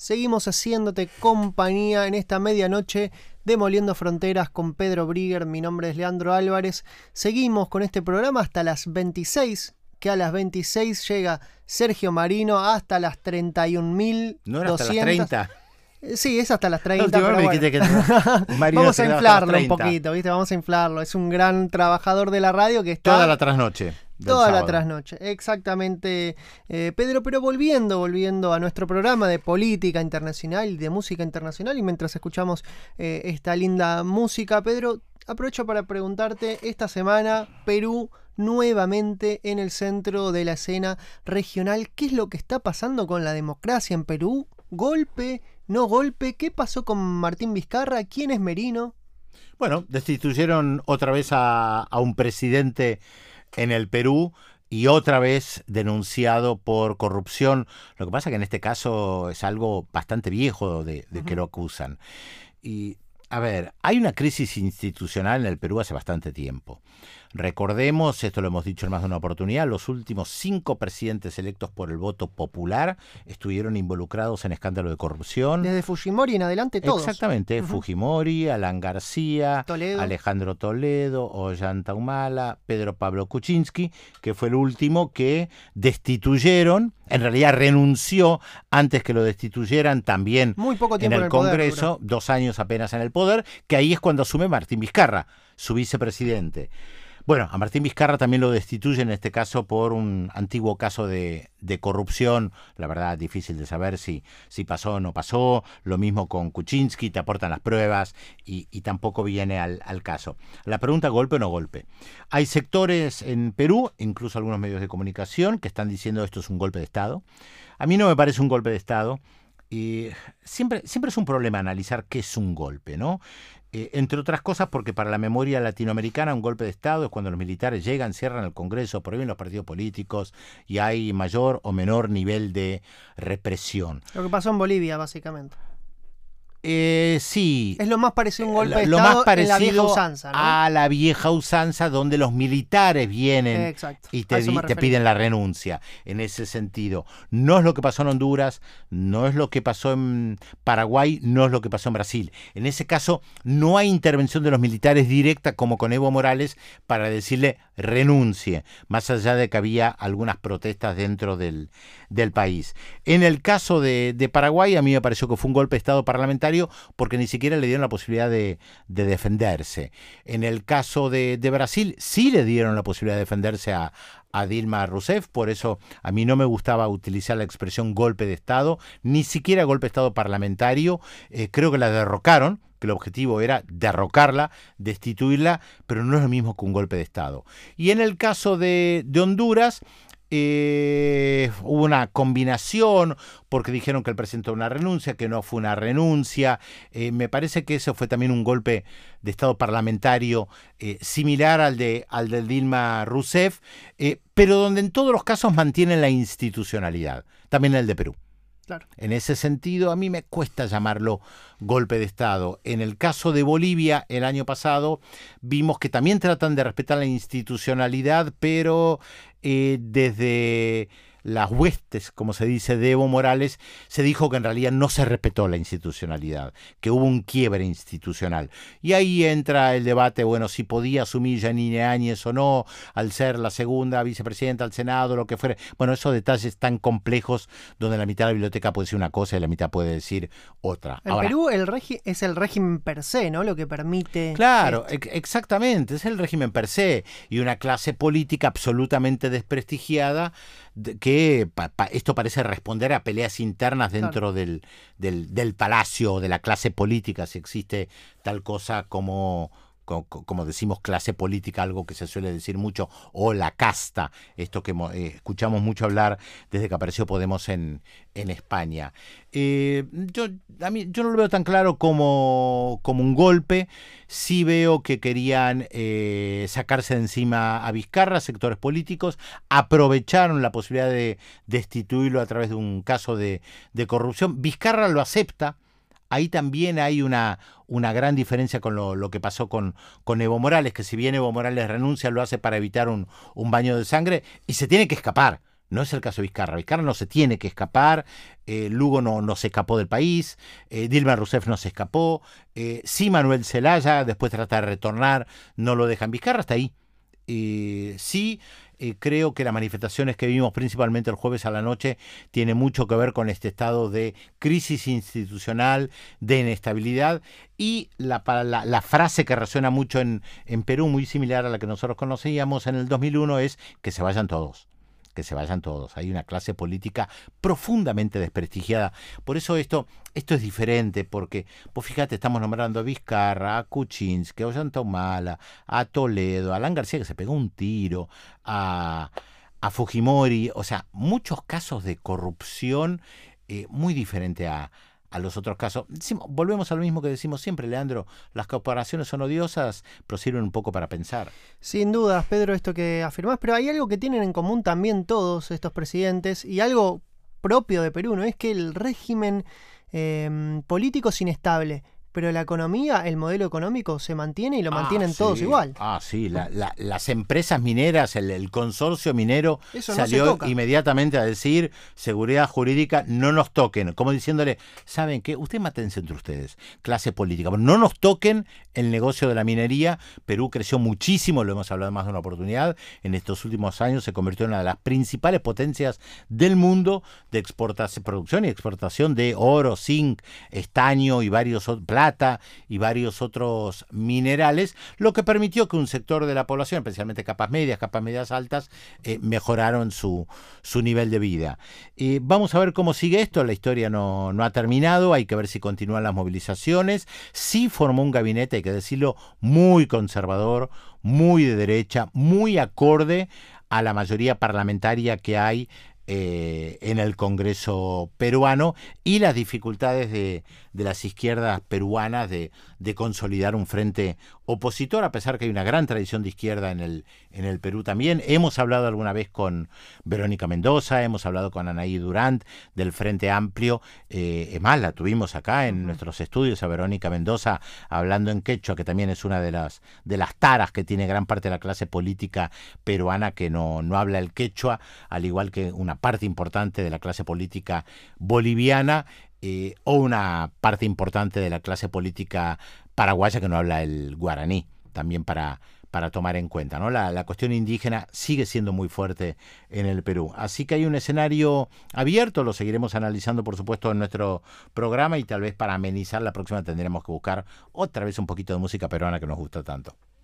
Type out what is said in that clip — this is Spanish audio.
Seguimos haciéndote compañía en esta medianoche Demoliendo Fronteras con Pedro Brigger. Mi nombre es Leandro Álvarez. Seguimos con este programa hasta las 26, que a las 26 llega Sergio Marino hasta las 31.200. ¿No era hasta las 30? Eh, Sí, es hasta las 30. La última pero bueno. que Vamos a inflarlo un 30. poquito, ¿viste? Vamos a inflarlo. Es un gran trabajador de la radio que está Toda la trasnoche. Toda la trasnoche, exactamente, eh, Pedro, pero volviendo, volviendo a nuestro programa de política internacional y de música internacional, y mientras escuchamos eh, esta linda música, Pedro, aprovecho para preguntarte, esta semana Perú nuevamente en el centro de la escena regional, ¿qué es lo que está pasando con la democracia en Perú? ¿Golpe? ¿No golpe? ¿Qué pasó con Martín Vizcarra? ¿Quién es Merino? Bueno, destituyeron otra vez a, a un presidente en el Perú y otra vez denunciado por corrupción. Lo que pasa que en este caso es algo bastante viejo de, de que lo acusan. Y, a ver, hay una crisis institucional en el Perú hace bastante tiempo. Recordemos, esto lo hemos dicho en más de una oportunidad, los últimos cinco presidentes electos por el voto popular estuvieron involucrados en escándalo de corrupción. Desde Fujimori en adelante todos. Exactamente. Fujimori, Alan García, Toledo. Alejandro Toledo, Ollanta Humala, Pedro Pablo Kuczynski, que fue el último que destituyeron, en realidad renunció antes que lo destituyeran también Muy poco en tiempo el, en el poder, Congreso, dos años apenas en el poder, que ahí es cuando asume Martín Vizcarra, su vicepresidente. Bueno, a Martín Vizcarra también lo destituyen en este caso por un antiguo caso de, corrupción. La verdad, difícil de saber si, si pasó o no pasó. Lo mismo con Kuczynski, te aportan las pruebas y, y tampoco viene al, al caso. La pregunta, ¿golpe o no golpe? Hay sectores en Perú, incluso algunos medios de comunicación, que están diciendo esto es un golpe de Estado. A mí no me parece un golpe de Estado. Y siempre, siempre es un problema analizar qué es un golpe, ¿no? Eh, entre otras cosas porque para la memoria latinoamericana un golpe de Estado es cuando los militares llegan, cierran el Congreso, prohíben los partidos políticos y hay mayor o menor nivel de represión. Lo que pasó en Bolivia, básicamente. Eh, sí. Es lo más parecido a un golpe de lo Estado más parecido en la vieja usanza, ¿no? a la vieja usanza donde los militares vienen y te, di- piden la renuncia. En ese sentido, no es lo que pasó en Honduras, no es lo que pasó en Paraguay, no es lo que pasó en Brasil. En ese caso, no hay intervención de los militares directa como con Evo Morales para decirle renuncie, más allá de que había algunas protestas dentro del, del país. En el caso de, de Paraguay, a mí me pareció que fue un golpe de Estado parlamentario porque ni siquiera le dieron la posibilidad de, de defenderse. En el caso de, de Brasil, sí le dieron la posibilidad de defenderse a, a Dilma Rousseff, por eso a mí no me gustaba utilizar la expresión golpe de Estado, ni siquiera golpe de Estado parlamentario, Eh, creo que la derrocaron, que el objetivo era derrocarla, destituirla, pero no es lo mismo que un golpe de Estado. Y en el caso de, Honduras, eh, hubo una combinación porque dijeron que el presidente una renuncia, que no fue una renuncia. Eh, me parece que eso fue también un golpe de Estado parlamentario eh, similar al de, al de Dilma Rousseff, pero donde en todos los casos mantienen la institucionalidad, también el de Perú. En ese sentido, a mí me cuesta llamarlo golpe de Estado. En el caso de Bolivia, el año pasado, vimos que también tratan de respetar la institucionalidad, pero eh, desde las huestes, como se dice, de Evo Morales, se dijo que en realidad no se respetó la institucionalidad, que hubo un quiebre institucional. Y ahí entra el debate, bueno, si podía asumir Janine Áñez o no, al ser la segunda vicepresidenta del Senado, lo que fuera. Bueno, esos detalles tan complejos donde la mitad de la biblioteca puede decir una cosa y la mitad puede decir otra. En Ahora, Perú el regi- es el régimen per se, ¿no? Lo que permite. Claro, ex- exactamente, es el régimen per se y una clase política absolutamente desprestigiada de- que pa- pa- esto parece responder a peleas internas dentro del, del, del palacio o de la clase política, si existe tal cosa como, co- co- como decimos clase política, algo que se suele decir mucho, o la casta, esto que eh, escuchamos mucho hablar desde que apareció Podemos en, en España. Eh, yo, a mí, yo no lo veo tan claro como, como un golpe, sí veo que querían eh, sacarse de encima a Vizcarra, sectores políticos, aprovecharon la posibilidad de destituirlo a través de un caso de, de corrupción. Vizcarra lo acepta, ahí también hay una, una gran diferencia con lo, que pasó con, con Evo Morales, que si bien Evo Morales renuncia, lo hace para evitar un, un baño de sangre y se tiene que escapar. No es el caso de Vizcarra. Vizcarra no se tiene que escapar. Eh, Lugo no, no, se escapó del país. Eh, Dilma Rousseff no se escapó. Eh, sí, Manuel Zelaya, después trata de retornar, no lo dejan. Vizcarra está ahí. sí, creo que las manifestaciones que vimos principalmente el jueves a la noche tiene mucho que ver con este estado de crisis institucional, de inestabilidad y la, la, la frase que resuena mucho en, en Perú, muy similar a la que nosotros conocíamos en el 2001, es que se vayan todos que se vayan todos. Hay una clase política profundamente desprestigiada. Por eso esto, esto es diferente, porque, pues fíjate, estamos nombrando a Vizcarra, a Kuczynski, a Ollantumala, a Toledo, a Alan García que se pegó un tiro, a, a Fujimori, o sea, muchos casos de corrupción eh, muy diferente a, a los otros casos. volvemos a lo mismo que decimos siempre, Leandro, las corporaciones son odiosas, pero sirven un poco para pensar. Sin dudas, Pedro, esto que afirmás, pero hay algo que tienen en común también todos estos presidentes y algo propio de Perú, ¿no? Es que el régimen eh, político es inestable pero la economía, el modelo económico se mantiene y lo ah, mantienen todos igual. Ah, sí, las empresas mineras, el, consorcio minero salió inmediatamente a decir seguridad jurídica, no nos toquen, como diciéndole, ¿saben qué? Ustedes matense entre ustedes, clase política, no nos toquen el negocio de la minería. Perú creció muchísimo, lo hemos hablado más de una oportunidad, en estos últimos años se convirtió en una de las principales potencias del mundo de exportación, producción y exportación de oro, zinc, estaño y varios otros y varios otros minerales, lo que permitió que un sector de la población, especialmente capas medias, capas medias altas, eh, mejoraron su, su, nivel de vida. Vamos a ver cómo sigue esto, la historia no, no ha terminado, hay que ver si continúan las movilizaciones. Sí formó un gabinete, hay que decirlo, muy conservador, muy de derecha, muy acorde a la mayoría parlamentaria que hay eh, en el Congreso peruano y las dificultades de, de las izquierdas peruanas de, de, consolidar un frente opositor, a pesar que hay una gran tradición de izquierda en el, en el Perú también. Hemos hablado alguna vez con Verónica Mendoza, hemos hablado con Anaí Durant del Frente Amplio. Eh, es más, la tuvimos acá en nuestros estudios a Verónica Mendoza hablando en quechua, que también es una de las, de las taras que tiene gran parte de la clase política peruana que no, no habla el quechua, al igual que una parte importante de la clase política boliviana. Eh, o una parte importante de la clase política paraguaya que no habla el guaraní, también para, para tomar en cuenta. ¿no? La, la, cuestión indígena sigue siendo muy fuerte en el Perú. Así que hay un escenario abierto, lo seguiremos analizando por supuesto en nuestro programa y tal vez para amenizar la próxima tendremos que buscar otra vez un poquito de música peruana que nos gusta tanto.